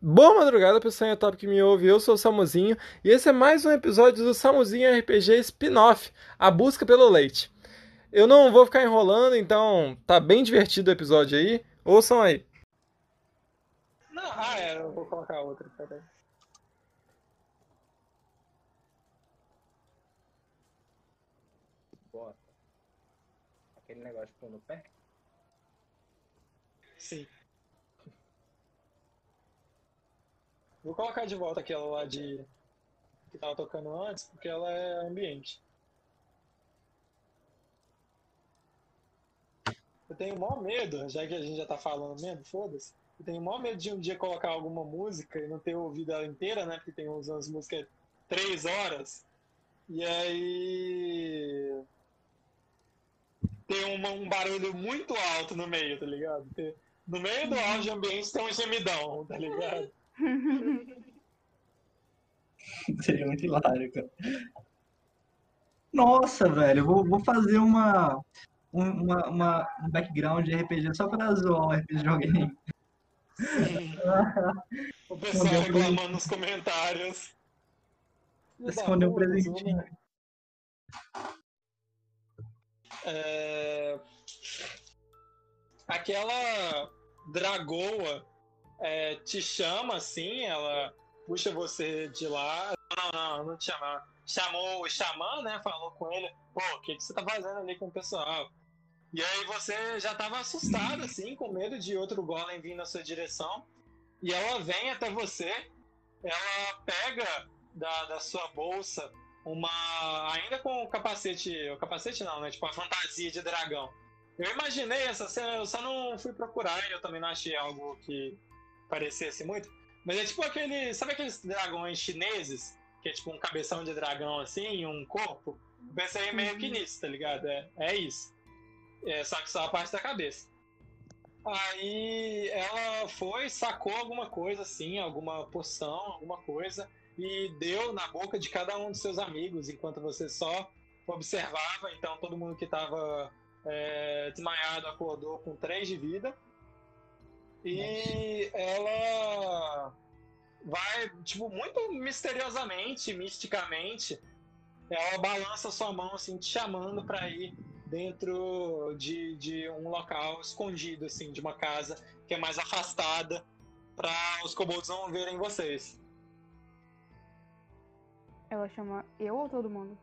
Boa madrugada, pessoal top que me ouve. Eu sou o Samuzinho e esse é mais um episódio do Samuzinho RPG Spin-off A Busca pelo Leite. Eu não vou ficar enrolando, então tá bem divertido o episódio aí. Ouçam aí. Não, ah, é, eu vou colocar outra, peraí. Bota. Aquele negócio que no pé? Sim. Vou colocar de volta aquela lá de. que tava tocando antes, porque ela é ambiente. Eu tenho o maior medo, já que a gente já tá falando mesmo, foda-se. Eu tenho o maior medo de um dia colocar alguma música e não ter ouvido ela inteira, né? Porque tem uns, umas músicas três horas. E aí. Tem uma- um barulho muito alto no meio, tá ligado? Tem- no meio do áudio ambiente tem um gemidão, tá ligado? Seria muito hilário, cara. Nossa, velho, eu vou, vou fazer uma, um- uma, uma, um background de RPG só pra zoar o RPG de alguém. O pessoal Escondeu um reclamando nos comentários. Escondeu um presentinho. É, Aquela dragoa é, te chama assim, ela puxa você de lá. Não, não, não te chama. Chamou o xamã, né? Falou com ele. Pô, o que, que você tá fazendo ali com o pessoal? E aí você já tava assustado, assim, com medo de outro golem vir na sua direção. E ela vem até você, ela pega da, da sua bolsa uma. ainda com o capacete. O capacete não, né? Tipo a fantasia de dragão. Eu imaginei essa cena, eu só não fui procurar e eu também não achei algo que parecesse muito. Mas é tipo aquele. Sabe aqueles dragões chineses? Que é tipo um cabeção de dragão assim, um corpo? Eu pensei meio que nisso, tá ligado? É, é isso. É, só que só a parte da cabeça. Aí ela foi, sacou alguma coisa assim, alguma poção, alguma coisa, e deu na boca de cada um dos seus amigos, enquanto você só observava. Então todo mundo que estava desmaiado acordou com 3 de vida. E ela vai, tipo, muito misteriosamente, misticamente, ela balança sua mão assim, te chamando para ir dentro de, de um local escondido, assim, de uma casa que é mais afastada, para os kobolds não verem vocês. Ela chama eu ou todo mundo?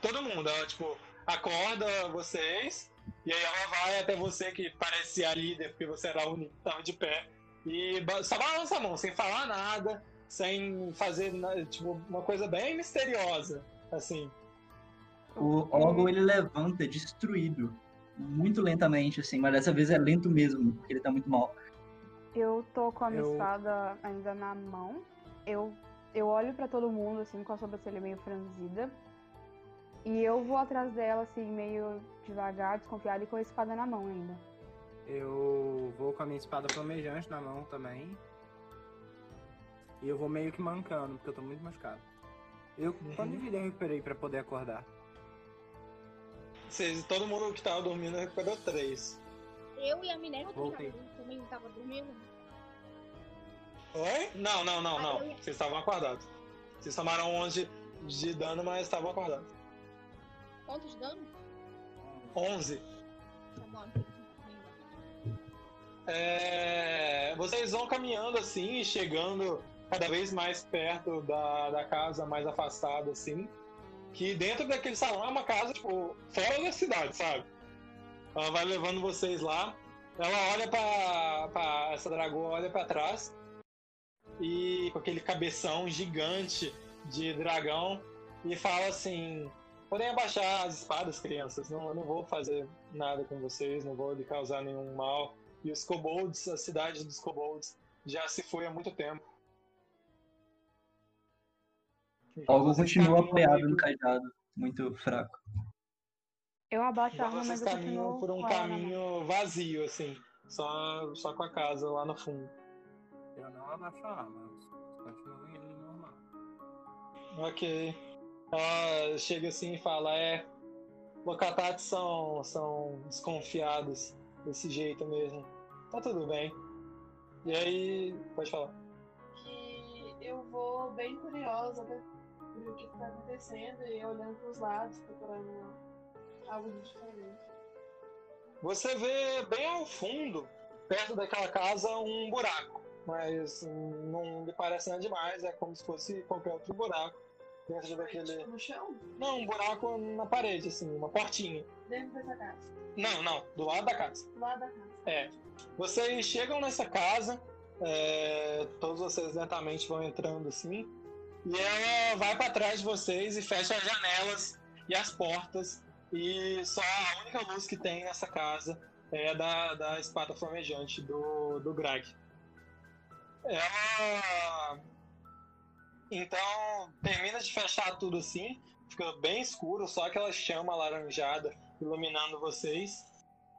Todo mundo, ela, tipo, acorda vocês, e aí ela vai até você, que parece ser a líder, porque você era a única que tava de pé, e só balança a mão, sem falar nada, sem fazer, tipo, uma coisa bem misteriosa, assim. O órgão ele levanta destruído, muito lentamente, assim, mas dessa vez é lento mesmo, porque ele tá muito mal. Eu tô com a minha Eu- espada ainda na mão. Eu, eu olho pra todo mundo, assim, com a sobrancelha meio franzida. E eu vou atrás dela, assim, meio devagar, desconfiada e com a espada na mão ainda. Eu vou com a minha espada flamejante na mão também. E eu vou meio que mancando, porque eu tô muito machucado. Eu, Uhum. quando de vida eu recuperei pra poder acordar? Vocês, todo mundo que tava dormindo recuperou três. Eu e a Minerva Voltei. também também tava dormindo. Oi? Não, não, não, não. Vocês estavam acordados. Vocês tomaram 11 de dano, mas estavam acordados. Quantos de dano? 11. Tá lembrar. É, vocês vão caminhando assim, chegando cada vez mais perto da, da casa, mais afastada, assim. Que dentro daquele salão é uma casa, tipo, fora da cidade, sabe? Ela vai levando vocês lá. Ela olha pra. pra essa dragoa olha pra trás. E com aquele cabeção gigante de dragão. E fala assim: Podem abaixar as espadas, crianças. Não, eu não vou fazer nada com vocês, não vou lhe causar nenhum mal. E os kobolds, a cidade dos kobolds, já se foi há muito tempo. O órgão vocês continua apoiado no cajado, muito fraco. Eu abaixo a então arma, vocês mas eu caminham continuo por um caminho vazio, assim. Só, só com a casa lá no fundo. Eu não abaixo a arma, continuo indo normal. Ok. Ela chega assim e fala, é. Locatates são, são desconfiados desse jeito mesmo. Tá tudo bem. E aí, pode falar. que eu vou bem curiosa ver o que tá acontecendo e olhando pros lados, procurando algo diferente. Você vê bem ao fundo, perto daquela casa, um buraco. Mas não me parece nada demais, é como se fosse qualquer outro buraco. Dentro daquele. Tipo, no chão, Não, um buraco na parede, assim, uma portinha. dentro dessa casa, Não, não, do lado da casa. do lado da casa. É. Vocês chegam nessa casa, é, todos vocês lentamente vão entrando assim, e ela vai pra trás de vocês e fecha as janelas e as portas, e só a única luz que tem nessa casa é a da, da espada flamejante do, do Greg. Ela. Então, termina de fechar tudo assim, fica bem escuro, só aquela chama alaranjada iluminando vocês.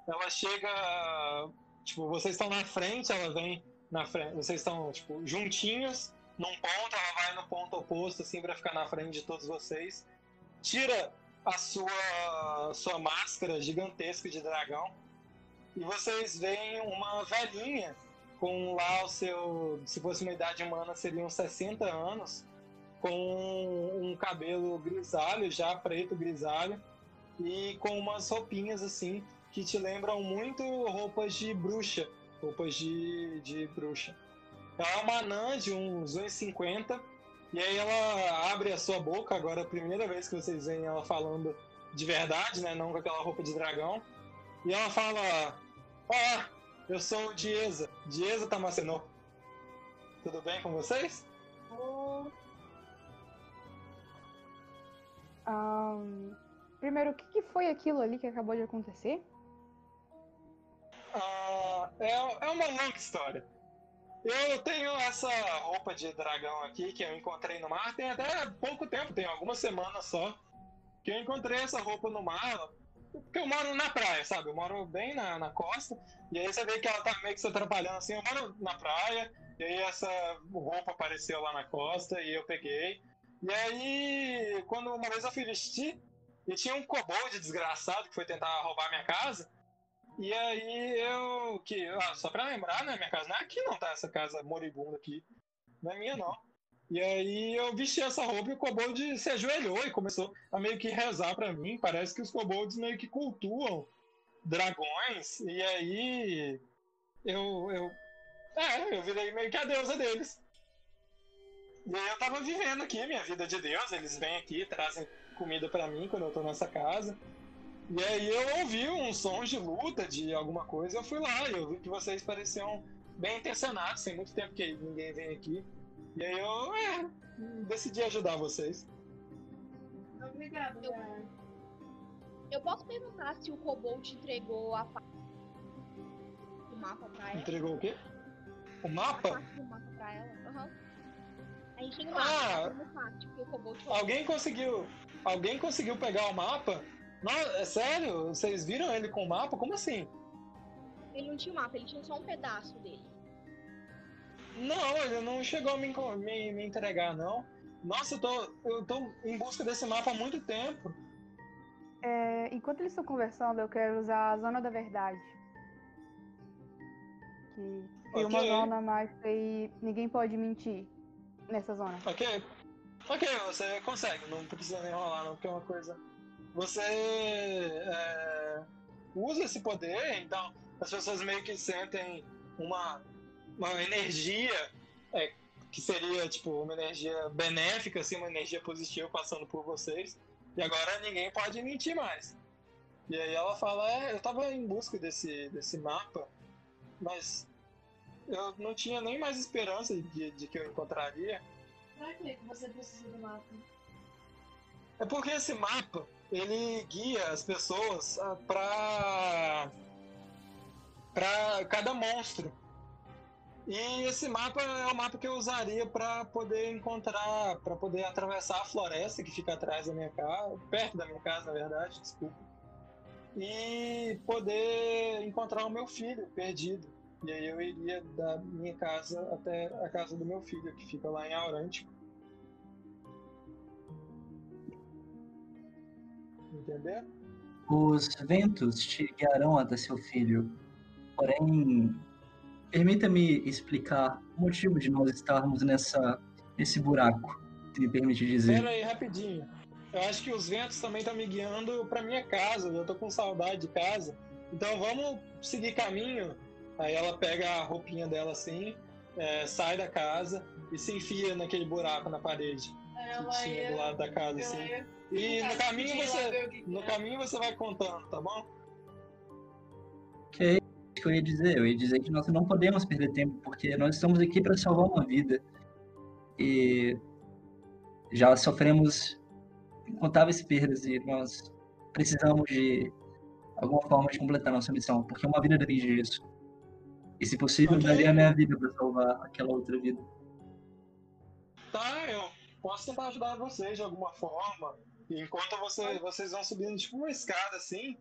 Ela chega tipo, vocês estão na frente, ela vem na frente, vocês estão, tipo, juntinhos num ponto, ela vai no ponto oposto, assim, pra ficar na frente de todos vocês. Tira a sua, sua máscara gigantesca de dragão e vocês veem uma velhinha com lá o seu, se fosse uma idade humana, seriam 60 anos, com um cabelo grisalho, já preto grisalho, e com umas roupinhas assim que te lembram muito roupas de bruxa, roupas de, de bruxa. É uma anã de uns 1,50 e aí ela abre a sua boca, agora é a primeira vez que vocês veem ela falando de verdade, né, não com aquela roupa de dragão. E ela fala: Olá, eu sou o Dieza, Dieza Tamacenô. Tudo bem com vocês? Ahn, primeiro, o que, que foi aquilo ali que acabou de acontecer? Ah, é, é uma longa história. Eu tenho essa roupa de dragão aqui que eu encontrei no mar tem até pouco tempo, tem algumas semanas só. Que eu encontrei essa roupa no mar, porque eu moro na praia, sabe? Eu moro bem na, na costa, e aí você vê que ela tá meio que se atrapalhando assim. Eu moro na praia, e aí essa roupa apareceu lá na costa e eu peguei. E aí, quando uma vez eu fui vestir, e tinha um kobold desgraçado que foi tentar roubar minha casa. E aí eu. Que, ah, só pra lembrar, né? Minha casa não é aqui não, tá? Essa casa moribunda aqui. Não é minha não. E aí eu vesti essa roupa e o kobold se ajoelhou e começou a meio que rezar pra mim. Parece que os kobolds meio que cultuam dragões. E aí eu. eu é, eu virei meio que a deusa deles. E aí eu tava vivendo aqui minha vida de Deus. Eles vêm aqui, trazem comida pra mim quando eu tô nessa casa. E aí eu ouvi uns sons de luta, de alguma coisa, eu fui lá e eu vi que vocês pareciam bem intencionados, tem muito tempo que ninguém vem aqui. E aí eu é, decidi ajudar vocês. obrigada, Eu- posso perguntar se o Kobold entregou a parte do mapa pra ela? Entregou o quê? O A mapa? parte do mapa pra ela? Aham. A gente tem o Ah! mapa, no parte, porque o. Alguém conseguiu. Alguém conseguiu pegar o mapa? Não, é sério? Vocês viram ele com o mapa? Como assim? Ele não tinha o mapa, ele tinha só um pedaço dele. Não, ele não chegou a me, me, me entregar, não. Nossa, eu tô, eu tô em busca desse mapa há muito tempo. É, enquanto eles estão conversando, eu quero usar a zona da verdade. Que tem uma zona mais que ninguém pode mentir nessa zona. Ok? Ok, você consegue, não precisa nem rolar, não, porque é uma coisa. Você é, usa esse poder, então as pessoas meio que sentem uma, uma energia é, que seria tipo uma energia benéfica, assim, uma energia positiva passando por vocês. E agora ninguém pode mentir mais. E aí ela fala, é, eu tava em busca desse, desse mapa, mas eu não tinha nem mais esperança de, de que eu encontraria. Pra que você precisa do mapa? É porque esse mapa, ele guia as pessoas ah, pra para cada monstro. E esse mapa é o mapa que eu usaria para poder encontrar, para poder atravessar a floresta que fica atrás da minha casa, perto da minha casa, na verdade, desculpa. E poder encontrar o meu filho perdido. E aí eu iria da minha casa até a casa do meu filho, que fica lá em Aurântico. Entendeu? Os ventos te guiarão até seu filho. Porém, permita-me explicar o motivo de nós estarmos nessa, nesse buraco, se me permite dizer. Pera aí, rapidinho. Eu acho que os ventos também estão me guiando pra minha casa. Eu tô com saudade de casa. Então vamos seguir caminho. Aí ela pega a roupinha dela assim, é, sai da casa e se enfia naquele buraco na parede Ela que tinha do ia. lado da casa, assim. ia E no caminho você. No caminho você vai contando, tá bom? Isso que eu ia dizer. Eu ia dizer que nós não podemos perder tempo, porque nós estamos aqui para salvar uma vida. E já sofremos incontáveis perdas e nós precisamos de alguma forma de completar nossa missão, porque uma vida depende disso. E se possível, Ok. daria a minha vida para salvar aquela outra vida. Tá, eu posso tentar ajudar vocês de alguma forma. Enquanto você- vocês vão subindo tipo uma escada assim,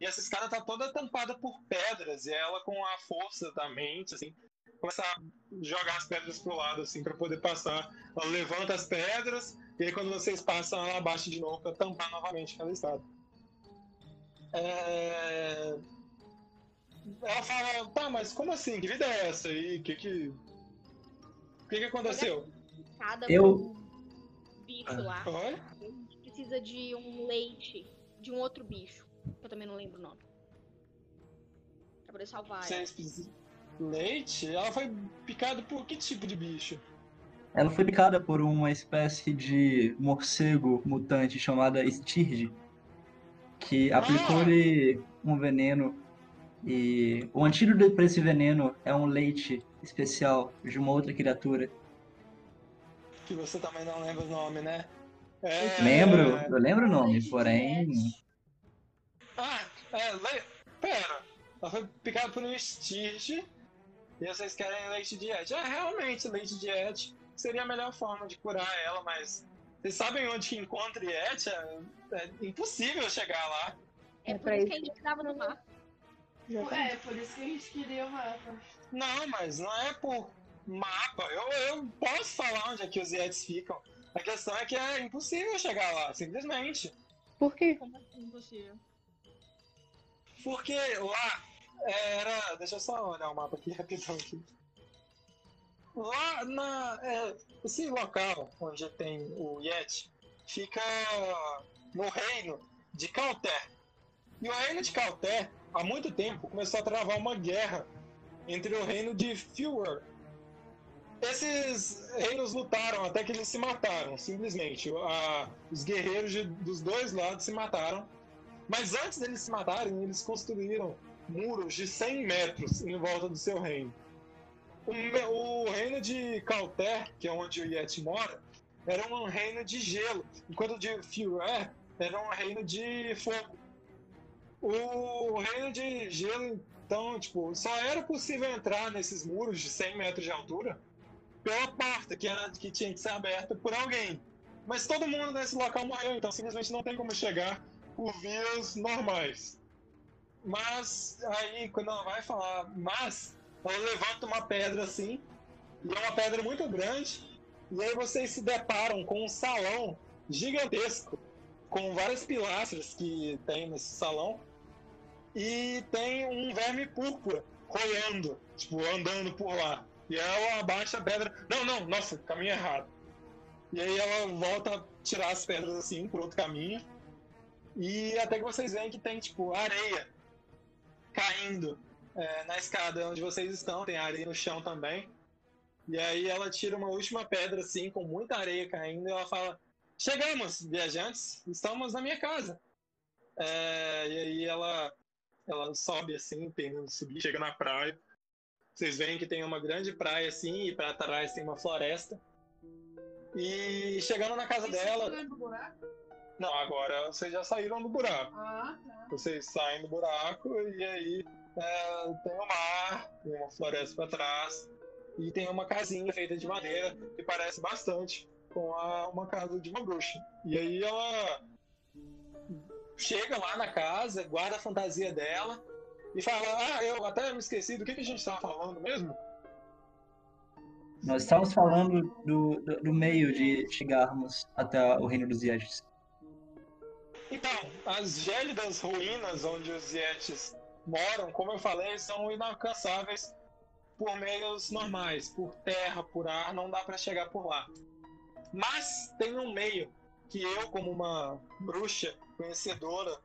e essa escada tá toda tampada por pedras, e ela com a força da mente, assim, começa a jogar as pedras pro lado, assim, pra poder passar. Ela levanta as pedras, e aí quando vocês passam, ela abaixa de novo pra tampar novamente aquela escada. É... Ela fala, tá, mas como assim? Que vida é essa aí? O que que... O que que aconteceu? Cada Eu- bicho lá. Olha. A gente precisa de um leite de um outro bicho. Eu também não lembro o nome. Pra poder salvar ela. Leite? Ela foi picada por que tipo de bicho? Ela foi picada por uma espécie de morcego mutante chamada Stirge, que Ah! aplicou-lhe um veneno. E o antídoto para esse veneno é um leite especial de uma outra criatura. Que você também não lembra o nome, né? É... Lembro, eu lembro o nome, porém. Ah, é, le... pera. Ela foi picada por um Stirge e vocês querem leite de Et. É, realmente, leite de Et seria a melhor forma de curar ela, mas vocês sabem onde que encontra Et? É, é impossível chegar lá. É, É por isso que a gente tava no mar. É, por isso que a gente queria o mapa. Não, mas não é por mapa. Eu, eu posso falar onde é que os Yetis ficam. A questão é que é impossível chegar lá, simplesmente. Por quê? Como assim impossível? Porque lá era. Deixa eu só olhar o mapa aqui rapidão aqui. Lá na. é, esse local onde tem o Yeti fica no reino de Calter. E o reino de Calter, há muito tempo, começou a travar uma guerra entre o reino de Fjord. Esses reinos lutaram até que eles se mataram, simplesmente. Os guerreiros de- dos dois lados se mataram. Mas antes deles se matarem, eles construíram muros de 100 metros em volta do seu reino. O, o reino de Calter, que é onde o Yeti mora, era um reino de gelo, enquanto o de Fuer era um reino de fogo. O reino de gelo, então, tipo, só era possível entrar nesses muros de 100 metros de altura pela porta, que, era, que tinha que ser aberta por alguém. Mas todo mundo nesse local morreu, então simplesmente não tem como chegar por vias normais. Mas aí, quando ela vai falar, mas, ela levanta uma pedra assim, e é uma pedra muito grande, e aí vocês se deparam com um salão gigantesco, com várias pilastras que tem nesse salão, e tem um verme púrpura rolando, tipo, andando por lá. E ela abaixa a pedra. Não, não, nossa, caminho errado. E aí ela volta a tirar as pedras assim por outro caminho. E até que vocês veem que tem, tipo, areia caindo é, na escada onde vocês estão. Tem areia no chão também. E aí ela tira uma última pedra, assim, com muita areia caindo. E ela fala: Chegamos, viajantes, estamos na minha casa. É, e aí ela, ela sobe assim, tentando subir, chega na praia. Vocês veem que tem uma grande praia assim, e para trás tem uma floresta. E chegando na casa você dela. buraco? Não, agora vocês já saíram do buraco. Ah, tá. Vocês saem do buraco e aí é, tem o mar, tem uma floresta para trás e tem uma casinha feita de madeira que parece bastante com a- uma casa de uma bruxa. E aí ela chega lá na casa, guarda a fantasia dela e fala: Ah, eu até me esqueci do que, que a gente estava falando mesmo? Nós estávamos falando do, do, do meio de chegarmos até o reino dos Yetis. Então, as gélidas ruínas onde os Yetis moram, como eu falei, são inalcançáveis por meios normais, por terra, por ar, não dá para chegar por lá. Mas tem um meio que eu, como uma bruxa conhecedora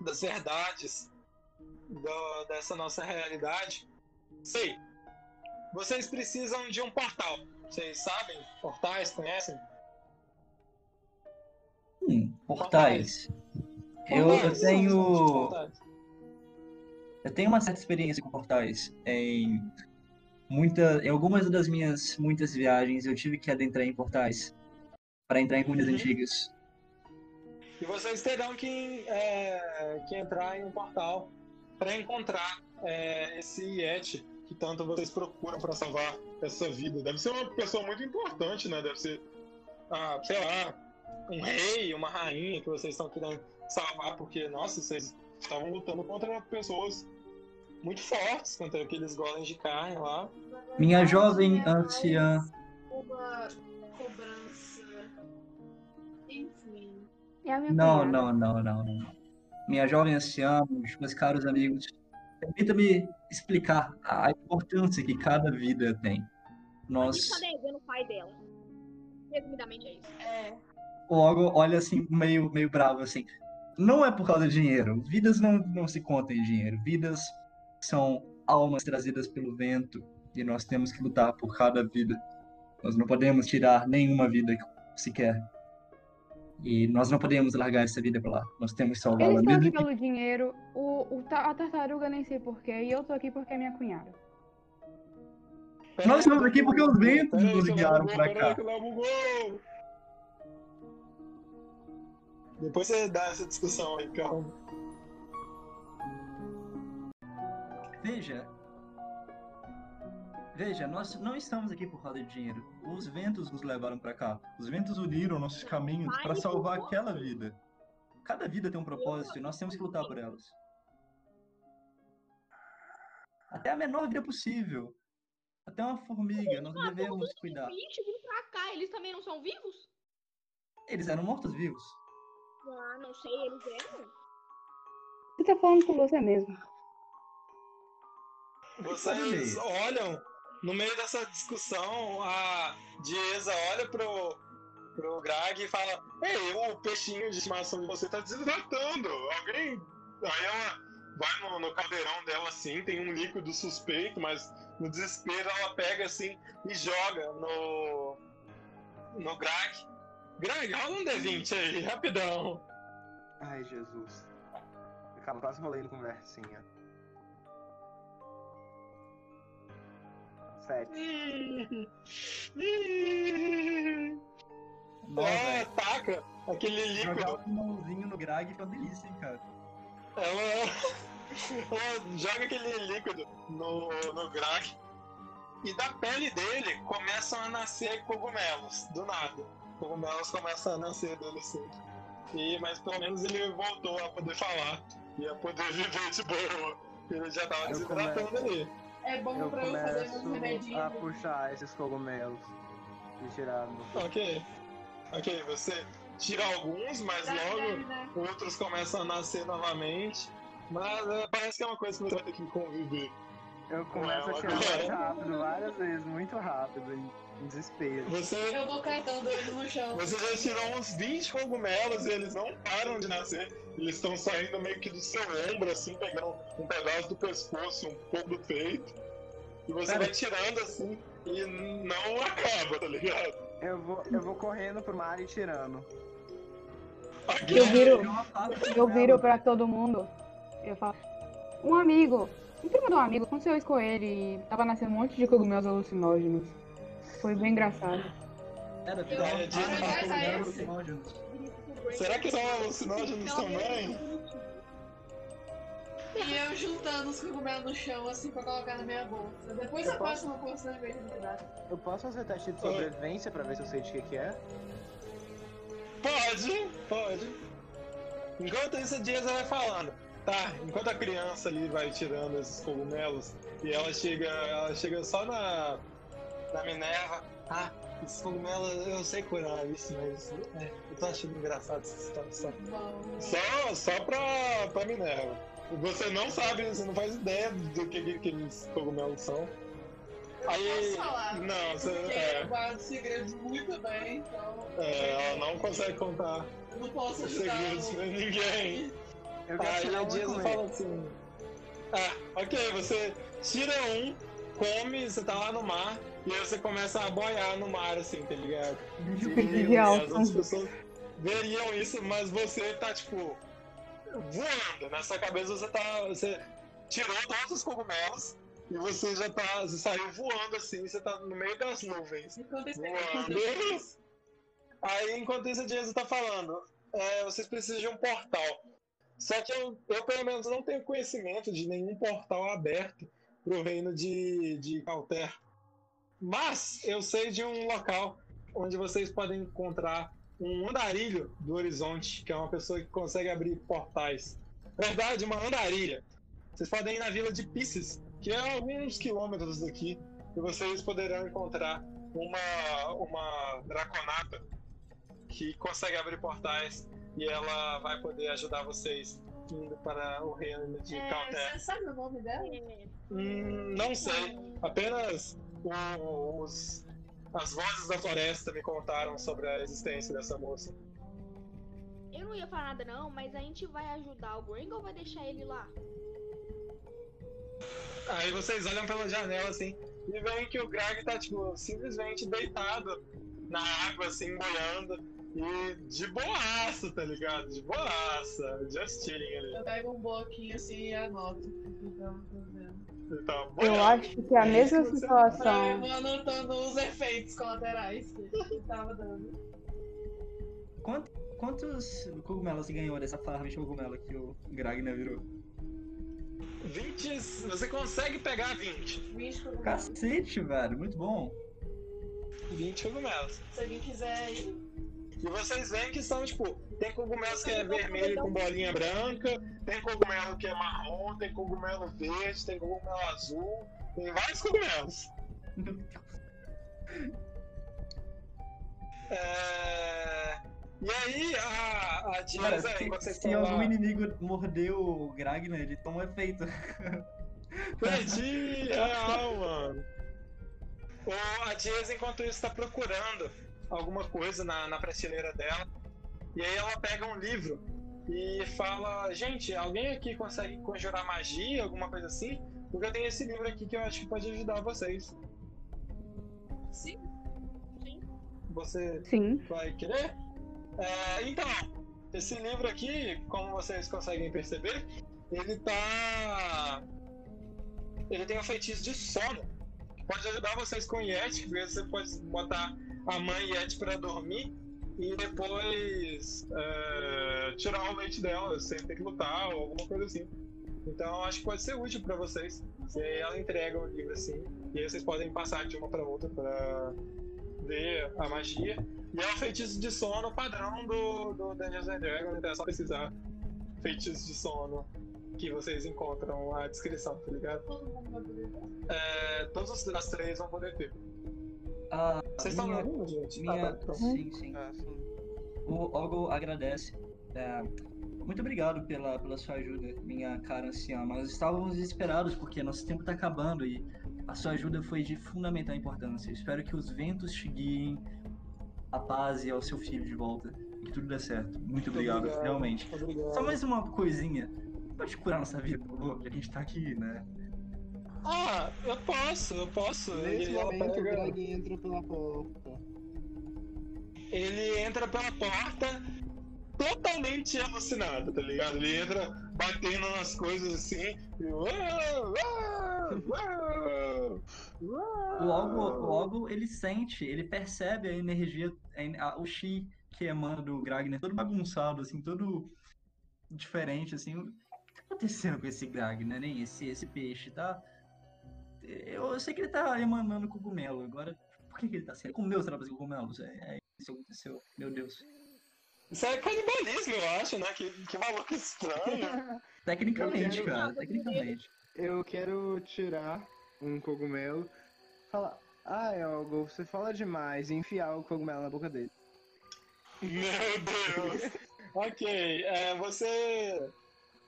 das verdades do- dessa nossa realidade, sei. Vocês precisam de um portal. Vocês sabem? Portais, conhecem? Portais. Eu, eu tenho. Eu tenho uma certa experiência com portais. Em, muita, em algumas das minhas muitas viagens, eu tive que adentrar em portais para entrar em ruínas Uhum. antigas. E vocês terão que, é, que entrar em um portal para encontrar é, esse Yeti que tanto vocês procuram para salvar essa vida. Deve ser uma pessoa muito importante, né? Deve ser, ah, sei lá, um rei, uma rainha que vocês estão querendo salvar, porque, nossa, vocês estavam lutando contra pessoas muito fortes, contra aqueles golems de carne lá. Minha jovem É anciã. Uma cobrança. Enfim. É a minha Não, não, não, não, não. Minha jovem anciã, meus caros amigos, permita-me explicar a importância que cada vida tem. A Nós gente tá devendo o pai dela. Resumidamente é isso. É. logo olha assim, meio, meio bravo assim. Não é por causa de dinheiro. Vidas não, não se contam em dinheiro. Vidas são almas trazidas pelo vento e nós temos que lutar por cada vida. Nós não podemos tirar nenhuma vida sequer. E nós não podemos largar essa vida pra lá. Nós temos que salvá-la. Eles estão aqui Mesmo que... pelo dinheiro, o, o ta- a tartaruga nem sei porquê, e eu tô aqui porque é minha cunhada. Nós estamos aqui porque os ventos nos que guiaram pra cá. Depois você dá essa discussão aí, calma. Veja. Veja, nós não estamos aqui por causa de dinheiro. Os ventos nos levaram pra cá. Os ventos uniram nossos caminhos para salvar aquela vida. Cada vida tem um propósito e nós temos que lutar por elas. Até a menor vida possível. Até uma formiga, nós devemos cuidar. pra cá, eles também não são vivos? Eles eram mortos-vivos. Ah, não sei, eles eram. Você tá falando com você mesmo. Vocês olham, no meio dessa discussão, a Dieza olha pro, pro Grag e fala: Ei, o peixinho de estimação de você tá desidratando. Alguém. Aí ela vai no, no caldeirão dela assim, tem um líquido suspeito, mas no desespero ela pega assim e joga no. no Grag. Greg, rola um D20 aí, rapidão. Ai, Jesus. Calma, quase rolei conversinha. Sete. Nossa, É, velho. taca aquele líquido. Jogar um mãozinho no Grag foi uma delícia, hein, cara. Ela, ela joga aquele líquido no, no Grag e da pele dele começam a nascer cogumelos, do nada. Cogumelos começam a nascer dele assim. E, mas pelo menos ele voltou a poder falar e a poder viver de boa. Ele já tava Eu desidratando ali. É bom Eu pra eu fazer meus começo a remedinhos. puxar esses cogumelos e tirar no. Ok. Ok, você tira alguns, mas Dá logo né? outros começam a nascer novamente. Mas é, parece que é uma coisa que você vai ter que conviver. Eu começo a mais rápido, várias vezes, muito rápido, em, desespero. Você, Eu vou catando eles no chão. você já tirou uns 20 cogumelos e eles não param de nascer. Eles estão saindo meio que do seu ombro, assim, pegando um pedaço do pescoço, um pouco do peito. E você Pera. vai tirando assim e não acaba, tá ligado? Eu vou, eu vou correndo pro mar e tirando. Eu viro, eu viro pra todo mundo. Eu falo, um amigo, primo de um amigo, aconteceu isso com ele e tava nascendo um monte de cogumelos alucinógenos. Foi bem engraçado. Era, É, de- era, é era, esse. alucinógenos. Será que são alucinógenos também? E eu juntando os cogumelos no chão, assim, pra colocar na minha bolsa. Depois Eu eu posso- faço uma poção de invisibilidade. Eu posso fazer teste de sobrevivência pra ver se eu sei de que que é? Pode, pode. Enquanto isso, a Dieza vai falando. Tá, enquanto a criança ali vai tirando esses cogumelos e ela chega, ela chega só na, na Minerva. Ah, esses cogumelos eu sei curar isso, mas é, eu tô achando engraçado essa situação. Só, só pra, pra Minerva. Você não sabe, você não faz ideia do que, que aqueles cogumelos são. Eu Aí- posso falar. não, você- porque é. guardo segredos muito bem, então. É, ela não consegue contar eu não posso os ajudar. segredos pra ninguém. Eu quero Aí um Dias fala assim. Ah, ok, você tira um, come, você tá lá no mar, e aí você começa a boiar no mar, assim, tá ligado? de E as outras pessoas veriam isso, mas você tá, tipo, voando. Na sua cabeça você tá. Você tirou todos os cogumelos e você já tá. Você saiu voando assim, você tá no meio das nuvens. Voando. Aí, enquanto isso, a Dias tá falando, é, vocês precisam de um portal. Só que eu, eu, pelo menos, não tenho conhecimento de nenhum portal aberto pro reino de, de Calter. Mas eu sei de um local onde vocês podem encontrar um andarilho do horizonte, que é uma pessoa que consegue abrir portais. Verdade, uma andarilha. Vocês podem ir na vila de Pisces, que é alguns quilômetros daqui, e vocês poderão encontrar uma, uma draconata que consegue abrir portais e ela vai poder ajudar vocês indo para o reino de É, Calter. você sabe o nome dela? Hum, não sei. Apenas o- os, as vozes da floresta me contaram sobre a existência dessa moça. Eu não ia falar nada não, mas a gente vai ajudar o Gringo ou vai deixar ele lá? Aí vocês olham pela janela assim e veem que o Greg tá tipo simplesmente deitado na água assim, boiando. E de boaça, tá ligado? De boaça. Just chilling ali. Eu pego um bloquinho assim e anoto. Então, tá Eu acho que é a É mesma Pra eu situação. vou anotando os efeitos colaterais que tava dando. Quant- Quantos cogumelos você ganhou dessa farm de cogumelo que o Gragner virou? 20. Você consegue pegar 20. 20 cogumelos. Cacete, velho, muito bom. 20 cogumelos. Se alguém quiser ir. E vocês veem que são, tipo, tem cogumelos que é vermelho com bolinha branca, tem cogumelo que é marrom, tem cogumelo verde, tem cogumelo azul, tem vários cogumelos. É... E aí, a, a Cara, Diasa, se, se algum lá... inimigo mordeu o Gragner, ele toma um efeito. Perdi real, mano. O, a Dias, enquanto isso, tá procurando alguma coisa na, na prateleira dela. E aí ela pega um livro e fala: Gente, alguém aqui consegue conjurar magia, alguma coisa assim? Porque eu tenho esse livro aqui que eu acho que pode ajudar vocês. Sim. Você Sim. vai querer? É, então, esse livro aqui, como vocês conseguem perceber, ele tá. Ele tem um feitiço de sono. Pode ajudar vocês com Yeti, porque você pode botar a mãe Yeti pra dormir e depois é, tirar o leite dela sem ter que lutar ou alguma coisa assim. Então acho que pode ser útil pra vocês. E aí ela entrega o livro assim, e aí vocês podem passar de uma pra outra pra ver a magia. E é um feitiço de sono padrão do, do Dungeons and Dragons, então é só precisar feitiços de sono que vocês encontram a descrição, tá ligado? É, todas as três vão poder ter. Ah, Vocês estão minha, ouvindo, gente? minha... Ah. Sim, sim. Ah, sim. O Ogo agradece. É, muito obrigado pela, pela sua ajuda, minha cara anciã. Nós estávamos desesperados porque nosso tempo está acabando e a sua ajuda foi de fundamental importância. Espero que os ventos te guiem a paz e ao seu filho de volta. E que tudo dê certo. Muito obrigado, Obrigado. realmente. Obrigado. Só mais uma coisinha. Pode curar nossa vida, por favor? Já que a gente tá aqui, né? Ah, eu posso, eu posso. Nesse Ele, momento, o Greg entra pela porta. ele entra pela porta totalmente alucinado, tá ligado? Ele entra batendo nas coisas assim. E... Logo, logo ele sente, ele percebe a energia, a- a- o chi que emana do Gragner, todo bagunçado, assim, todo diferente, assim. O que tá acontecendo com esse Gragner, nem esse, esse peixe, tá? Eu, eu sei que ele tá emanando cogumelo, agora, por que, que ele tá assim? Ele comeu os próprios cogumelos, é, é isso que aconteceu, meu Deus. Isso é canibalismo, eu acho, né? Que, que maluco estranho. Tecnicamente, quero- cara, tecnicamente. Eu quero tirar um cogumelo. Falar, ah, Elgo, você fala demais. E enfiar o cogumelo na boca dele. Meu Deus. ok, é, você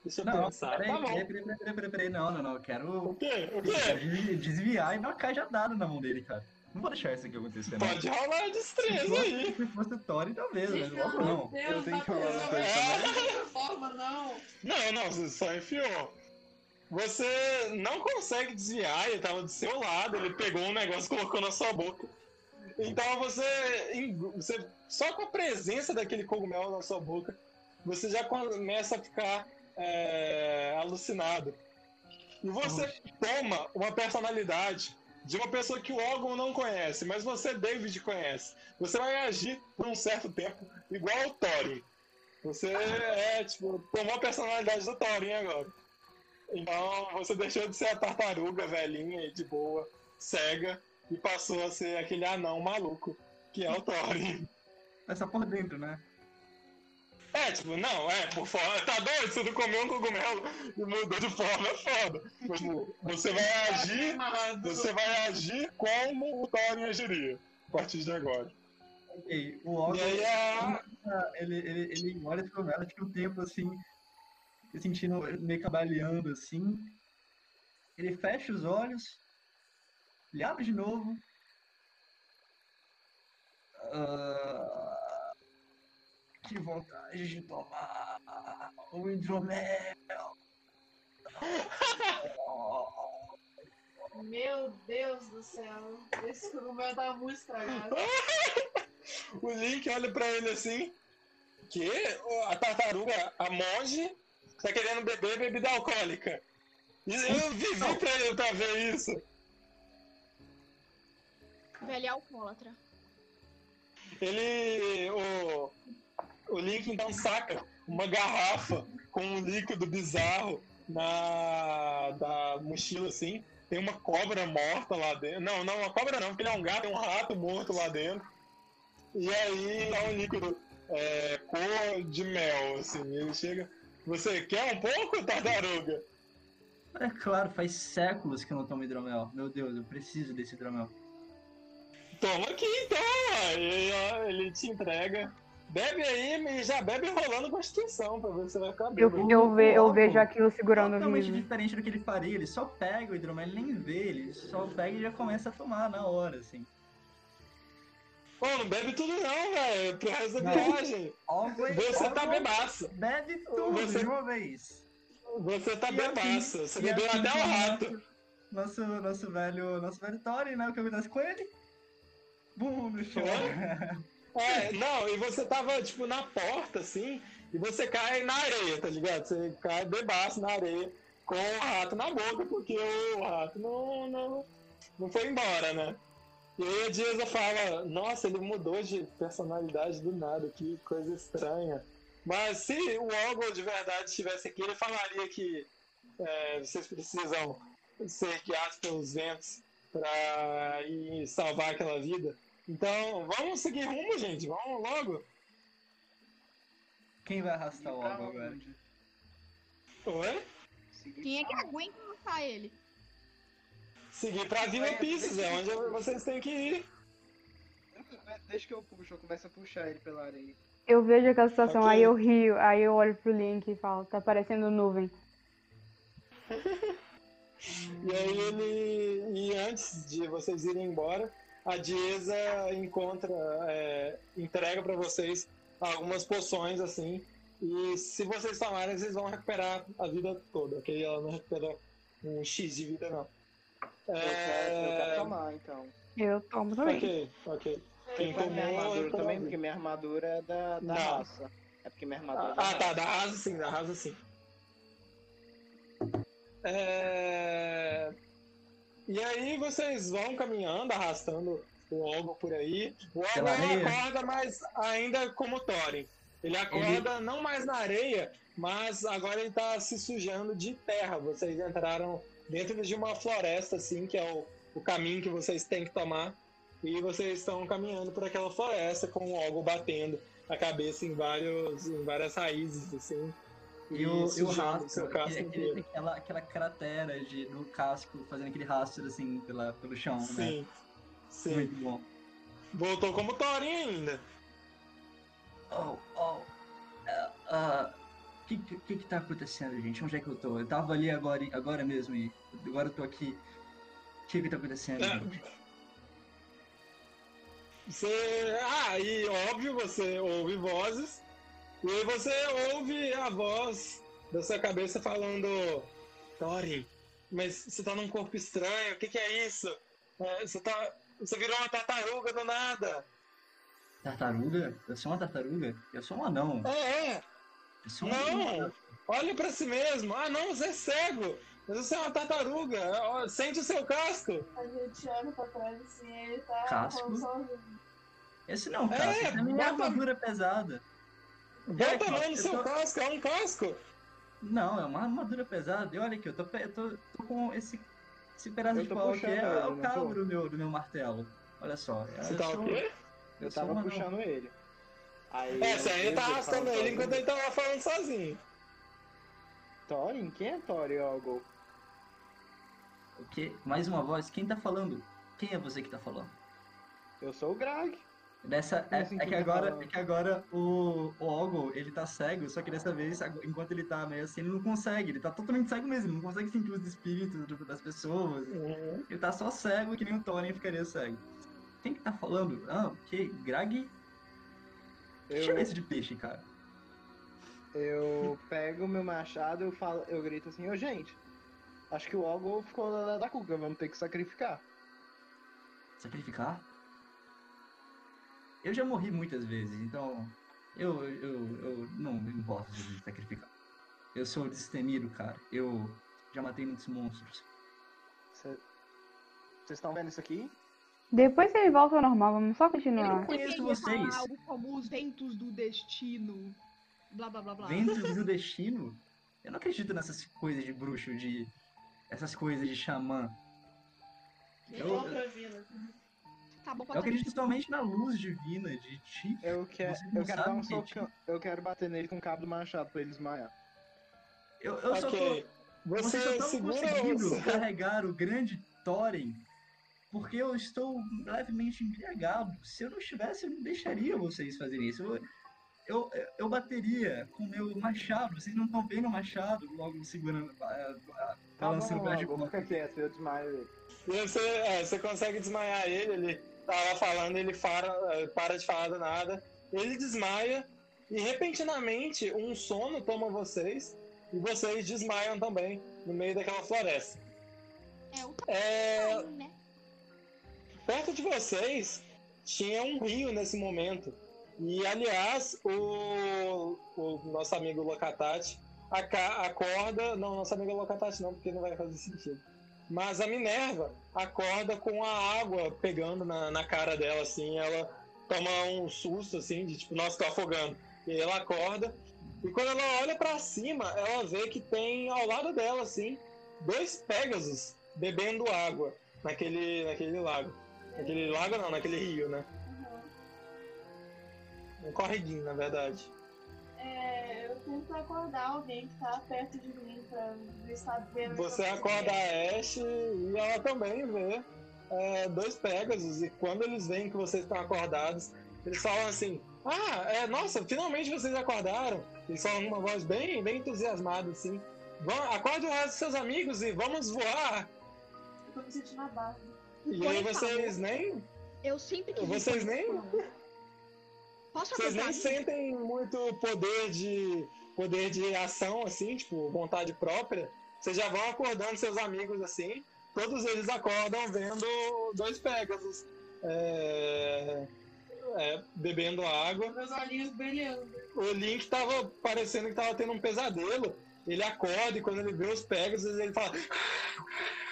Deixa eu Não, pensar. peraí, tá bom. peraí, peraí, peraí, peraí, peraí, não, não, não, eu quero, O quê? O quê? desviar e dar uma cajadada na mão dele, cara. Não vou deixar isso aqui acontecer, não. Pode rolar a Se destreza aí. Se fosse Thorin, talvez, mas logo não. Deus, Eu tenho tá que falar uma coisa forma, não. Não, não, você só enfiou. Você não consegue desviar, ele tava do seu lado, ele pegou um negócio e colocou na sua boca. Então você, você só com a presença daquele cogumelo na sua boca, você já começa a ficar é, alucinado. E você toma uma personalidade de uma pessoa que o órgão não conhece, mas você, David, conhece. Você vai agir por um certo tempo igual ao Thorin. Você é, tipo, tomou a personalidade do Thorin agora. Então você deixou de ser a tartaruga velhinha e de boa, cega, e passou a ser aquele anão maluco, que é o Thorin. É só por dentro, né? É, tipo, não, é, por fora. Tá doido? Você não comeu um cogumelo e mudou de forma, é foda. Mas, tipo, você vai agir. Você vai agir como o Thorin agiria a partir de agora. Ok, o Ogre, aí a. ele, ele, ele olha ficou ela, fica um tempo assim, se sentindo meio cabaleando assim. Ele fecha os olhos, ele abre de novo. Ah, que vontade de tomar o hidromel. Meu Deus do céu. Esse cogumelo tá muito estragado. O Link olha pra ele assim. Que a tartaruga, a monge, tá querendo beber bebida alcoólica. Eu vivi pra, ele pra ver isso. Velho alcoólatra. Ele. O, o Link então saca uma garrafa com um líquido bizarro na da mochila assim. Tem uma cobra morta lá dentro. Não, não, uma cobra não, porque ele é um gato, tem um rato morto lá dentro. E aí dá um líquido é, cor de mel, assim. Ele chega. Você quer um pouco, tartaruga? É claro, faz séculos que eu não tomo hidromel. Meu Deus, eu preciso desse hidromel. Toma aqui então, ele te entrega. Bebe aí e já bebe rolando Constituição pra ver se você vai ficar Eu, bêbado. eu, ve, eu vejo aquilo segurando o Totalmente riso. diferente do que ele faria. Ele só pega o hidromel, ele nem vê, ele só pega e já começa a tomar na hora, assim. Pô, não bebe tudo não, velho. Pro resto da viagem. Você tá bebaço. Bebe tudo Você- de uma vez. Você tá E assim- bebaço. Você e bebeu assim até o rato. Nosso, nosso velho, nosso velho Thorin, né? O que acontece com ele? Bum, no chão. É, não, e você tava, tipo, na porta, assim, e você cai na areia, tá ligado? Você cai bebaço na areia com o rato na boca, porque o rato não, não, não foi embora, né? E aí a Dieza fala, nossa, ele mudou de personalidade do nada, que coisa estranha. Mas se o Ogol de verdade estivesse aqui, ele falaria que é, vocês precisam ser guiados pelos ventos pra ir salvar aquela vida. Então, vamos seguir rumo, gente. Vamos logo. Quem vai arrastar o Alba agora? onde? Oi? Quem é que aguenta matar ele? Seguir pra Vila Pieces, é onde vocês têm que ir. Deixa que eu puxo, eu começo a puxar ele pela areia. Eu vejo aquela situação, Ok. aí eu rio, aí eu olho pro Link e falo, tá parecendo nuvem. E aí ele. E antes de vocês irem embora, a Dieza encontra. é, entrega pra vocês algumas poções assim. E se vocês tomarem, vocês vão recuperar a vida toda, ok? Ela não recupera um X de vida, não. Eu, quero, eu quero É... tomar, então. Eu tomo também. Ok, ok. Quem é a minha tomou, armadura também? Porque minha armadura é da, da Não. raça. É porque minha armadura é da Ah, raça. tá, da rasa sim, da rasa sim. É... E aí vocês vão caminhando, arrastando o Olgo por aí. O Olgo acorda, mas ainda como Thorin. Ele acorda não mais na areia, mas agora ele tá se sujando de terra. Vocês entraram dentro de uma floresta, assim, que é o, o caminho que vocês têm que tomar. E vocês estão caminhando por aquela floresta com o Olgo batendo a cabeça em, vários, em várias raízes, assim. E o, e o rastro, aquele- aquele- aquela, aquela cratera de, no casco, fazendo aquele rastro assim pela, pelo chão, né? Sim, sim. Muito bom. Voltou como Thorin ainda. Oh, oh. ah, ah, que, que, que que tá acontecendo, gente? Onde é que eu tô? Eu tava ali agora, agora mesmo e agora eu tô aqui. O que que tá acontecendo, É. Você. Ah, e óbvio, você ouve vozes. E aí você ouve a voz da sua cabeça falando. Thorin, mas você tá num corpo estranho, o que, que é isso? É, você tá. Você virou uma tartaruga do nada. Tartaruga? Eu sou uma tartaruga? Eu sou um anão. É, é. Eu sou um anão. Não! Olha pra si mesmo. Ah, não, você é cego. Mas você é uma tartaruga. Sente o seu casco. A gente olha pra trás assim, ele tá Casco? Esse não, É, cara. Esse é minha bota- armadura pesada. Bota a mão no eu seu tô- casco, é um casco. Não, é uma armadura pesada. E olha aqui, eu tô, eu tô, tô com esse, esse pedaço Eu de pau aqui. É, ele, o não cabo do meu, do meu martelo. Olha só. Você eu tá o quê? Eu sou tava puxando ele. Aí É, eu você ainda tá arrastando ele enquanto ele tava falando sozinho. Thorin? Quem é Thorin, Ogol? O quê? Mais uma voz. Quem tá falando? Quem é você que tá falando? Eu sou o Grag. Dessa, Como é, é que agora, é que agora o, o Ogol, ele tá cego, só que dessa vez, enquanto ele tá meio assim, ele não consegue, ele tá totalmente cego mesmo, ele não consegue sentir os espíritos das pessoas. Ele tá só cego, que nem o Thorin ficaria cego. Quem que tá falando? Ah, o que? Grag? Que Eu, é esse de peixe, cara? eu pego meu machado, eu falo, eu grito assim, ô gente, acho que o Ogol ficou na da cuca, vamos ter que sacrificar. Sacrificar? Eu já morri muitas vezes, então eu, eu, eu não me importo de sacrificar. Eu sou destemido, cara. Eu já matei muitos monstros. Cê- Vocês estão vendo isso aqui? Depois ele volta ao normal, vamos só Eu continuar. conheço Ele ia vocês. algo como os ventos do destino. Blá blá blá blá. Ventos do destino? Eu não acredito nessas coisas de bruxo, de. essas coisas de xamã. Eu, Eu, pra. Tá bom, eu pode acredito somente na luz divina de ti. Eu, não eu quero dar um que, tipo, socão. Eu quero bater nele com o cabo do machado pra ele desmaiar. Eu, eu só tô. ok. Você Vocês só estão conseguindo carregar o grande Thorin porque eu estou levemente embriagado. Se eu não estivesse, eu não deixaria vocês fazerem isso. Eu, eu, eu bateria com o meu machado. Vocês não estão vendo o machado logo segurando, ah, ah, Tá balançando o bom, braço de fica quieto, eu desmaio ele. Você, é, você consegue desmaiar ele, ele tava falando, ele para, é, para de falar do nada, ele desmaia e repentinamente um sono toma vocês e vocês desmaiam também no meio daquela floresta. É o É, né? perto de vocês tinha um rio nesse momento. E aliás, o, o nosso amigo Locatati acorda. Não, nosso amigo Locatati não, porque não vai fazer sentido. Mas a Minerva acorda com a água pegando na, na cara dela, assim, ela toma um susto, assim, de tipo, nossa, tô afogando. E ela acorda, e quando ela olha pra cima, ela vê que tem ao lado dela, assim, dois Pegasus bebendo água naquele, naquele lago. Naquele lago não, naquele rio, né? Um correguinho, na verdade. É, tento acordar alguém que tá perto de mim pra tá vendo. Você acorda a Ash e ela também vê é, dois Pegasus. E quando eles veem que vocês estão acordados, eles falam assim: Ah, é, nossa, finalmente vocês acordaram. Eles falam numa voz bem, bem entusiasmada assim. Vão, acorde o resto dos seus amigos e vamos voar. Eu tô me sentindo abaixo. E aí vocês nem, Eu sempre quis Vocês nem- com- Posso vocês nem sentem muito poder de poder de ação assim, tipo vontade própria. Vocês já vão acordando seus amigos assim. Todos eles acordam vendo dois Pegasus é, é, bebendo água. Meus olhinhos brilhando. O Link tava parecendo que tava tendo um pesadelo. Ele acorda e quando ele vê os Pegasus, ele fala.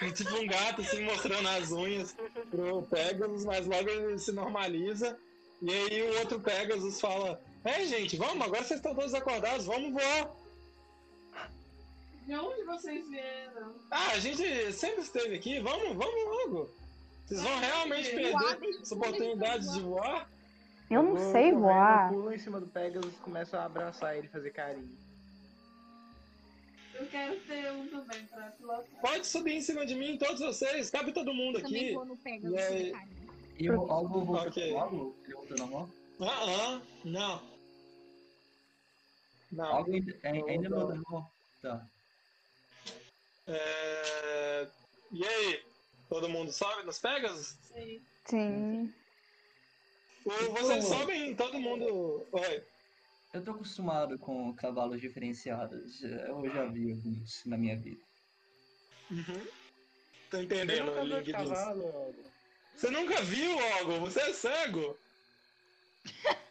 É tipo um gato, assim, mostrando as unhas pro Pegasus, mas logo ele se normaliza. E aí o outro Pegasus fala: É, gente, vamos, agora vocês estão todos acordados, vamos voar. De onde vocês vieram? Ah, a gente sempre esteve aqui, vamos, vamos logo. Vocês vão realmente Voar perder essa oportunidade de voar? Eu não vou sei voar. Eu pulo em cima do Pegasus e começo a abraçar ele e fazer carinho. Eu quero ter um também pra pilotar. Pode subir em cima de mim, todos vocês, cabe todo mundo Também aqui. vou no pega. E aí? E o Ogol voltou Ok. logo? Voltou normal? Ah, ah, não. Não. Algo ainda, é, ainda Não, não. Tá. É, E aí? Todo mundo sobe nos Pegasus? Sim. Sim. Ou vocês sobem, todo mundo. Oi. Eu tô acostumado com cavalos diferenciados. Eu já vi alguns na minha vida. Uhum. Tô Eu entendendo, nunca disso. cavalo, Algo. Você nunca viu, Algo? Você é cego?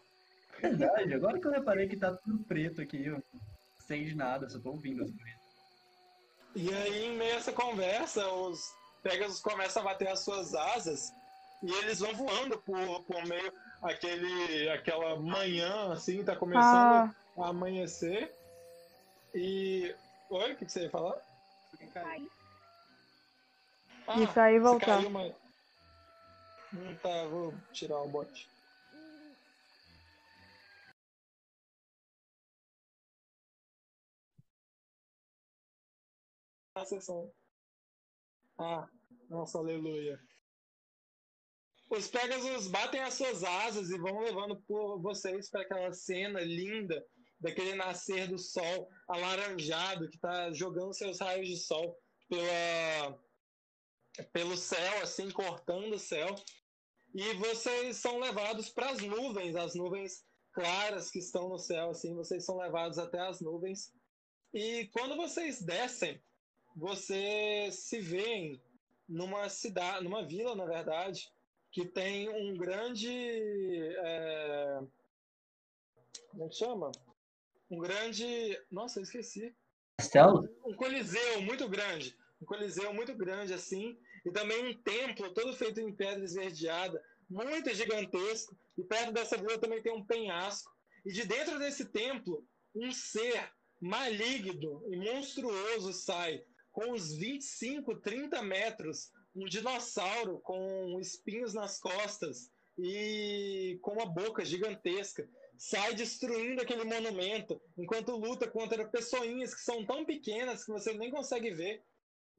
Verdade, agora que eu reparei que tá tudo preto aqui, eu sem de nada, só tô ouvindo as coisas. E aí, em meio a essa conversa, os Pegasus começam a bater as suas asas e eles vão voando por, por meio aquele, aquela manhã, assim, tá começando Ah, a amanhecer. E. Oi, o que, que você ia falar? Caiu. Ah, Isso aí você voltar. caiu, mas... Hum, tá, vou tirar o bot. A sessão. Ah, nossa, aleluia. Os Pegasus batem as suas asas e vão levando por vocês para aquela cena linda daquele nascer do sol alaranjado que está jogando seus raios de sol pela, pelo céu, assim, cortando o céu. E vocês são levados para as nuvens, as nuvens claras que estão no céu, assim, vocês são levados até as nuvens. E quando vocês descem, vocês se veem numa cidade, numa vila, na verdade, que tem um grande. é, Como é que chama? Um grande. Nossa, eu esqueci Castelo? um coliseu muito grande, um coliseu muito grande assim, e também um templo todo feito em pedra esverdeada, muito gigantesco, e perto dessa vila também tem um penhasco, e de dentro desse templo, um ser maligno e monstruoso sai, com uns 25, 30 metros, um dinossauro com espinhos nas costas e com uma boca gigantesca sai destruindo aquele monumento, enquanto luta contra pessoinhas que são tão pequenas que você nem consegue ver.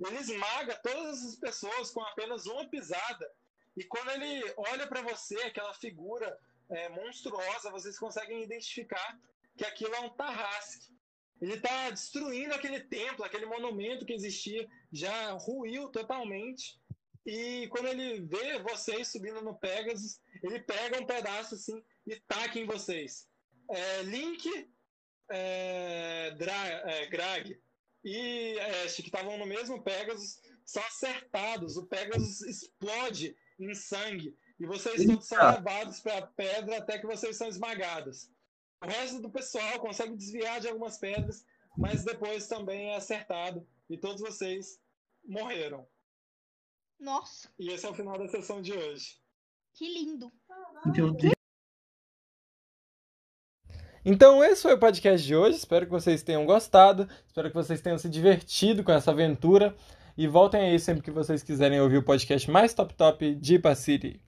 Ele esmaga todas as pessoas com apenas uma pisada. E quando ele olha para você, aquela figura é, monstruosa, vocês conseguem identificar que aquilo é um Tarrasque. Ele está destruindo aquele templo, aquele monumento que existia, já ruiu totalmente. E quando ele vê vocês subindo no Pegasus, ele pega um pedaço assim e taca em vocês. É, Link, é, Dra é, Grag e Ash, que estavam no mesmo Pegasus, são acertados. O Pegasus explode em sangue. E vocês todos são Eita. levados para a pedra até que vocês são esmagados. O resto do pessoal consegue desviar de algumas pedras, mas depois também é acertado. E todos vocês morreram. Nossa, E esse é o final da sessão de hoje. que lindo. Meu Deus. Então, esse foi o podcast de hoje. Espero que vocês tenham gostado. Espero que vocês tenham se divertido com essa aventura. E voltem aí sempre que vocês quiserem ouvir o podcast mais top top de Ipa City.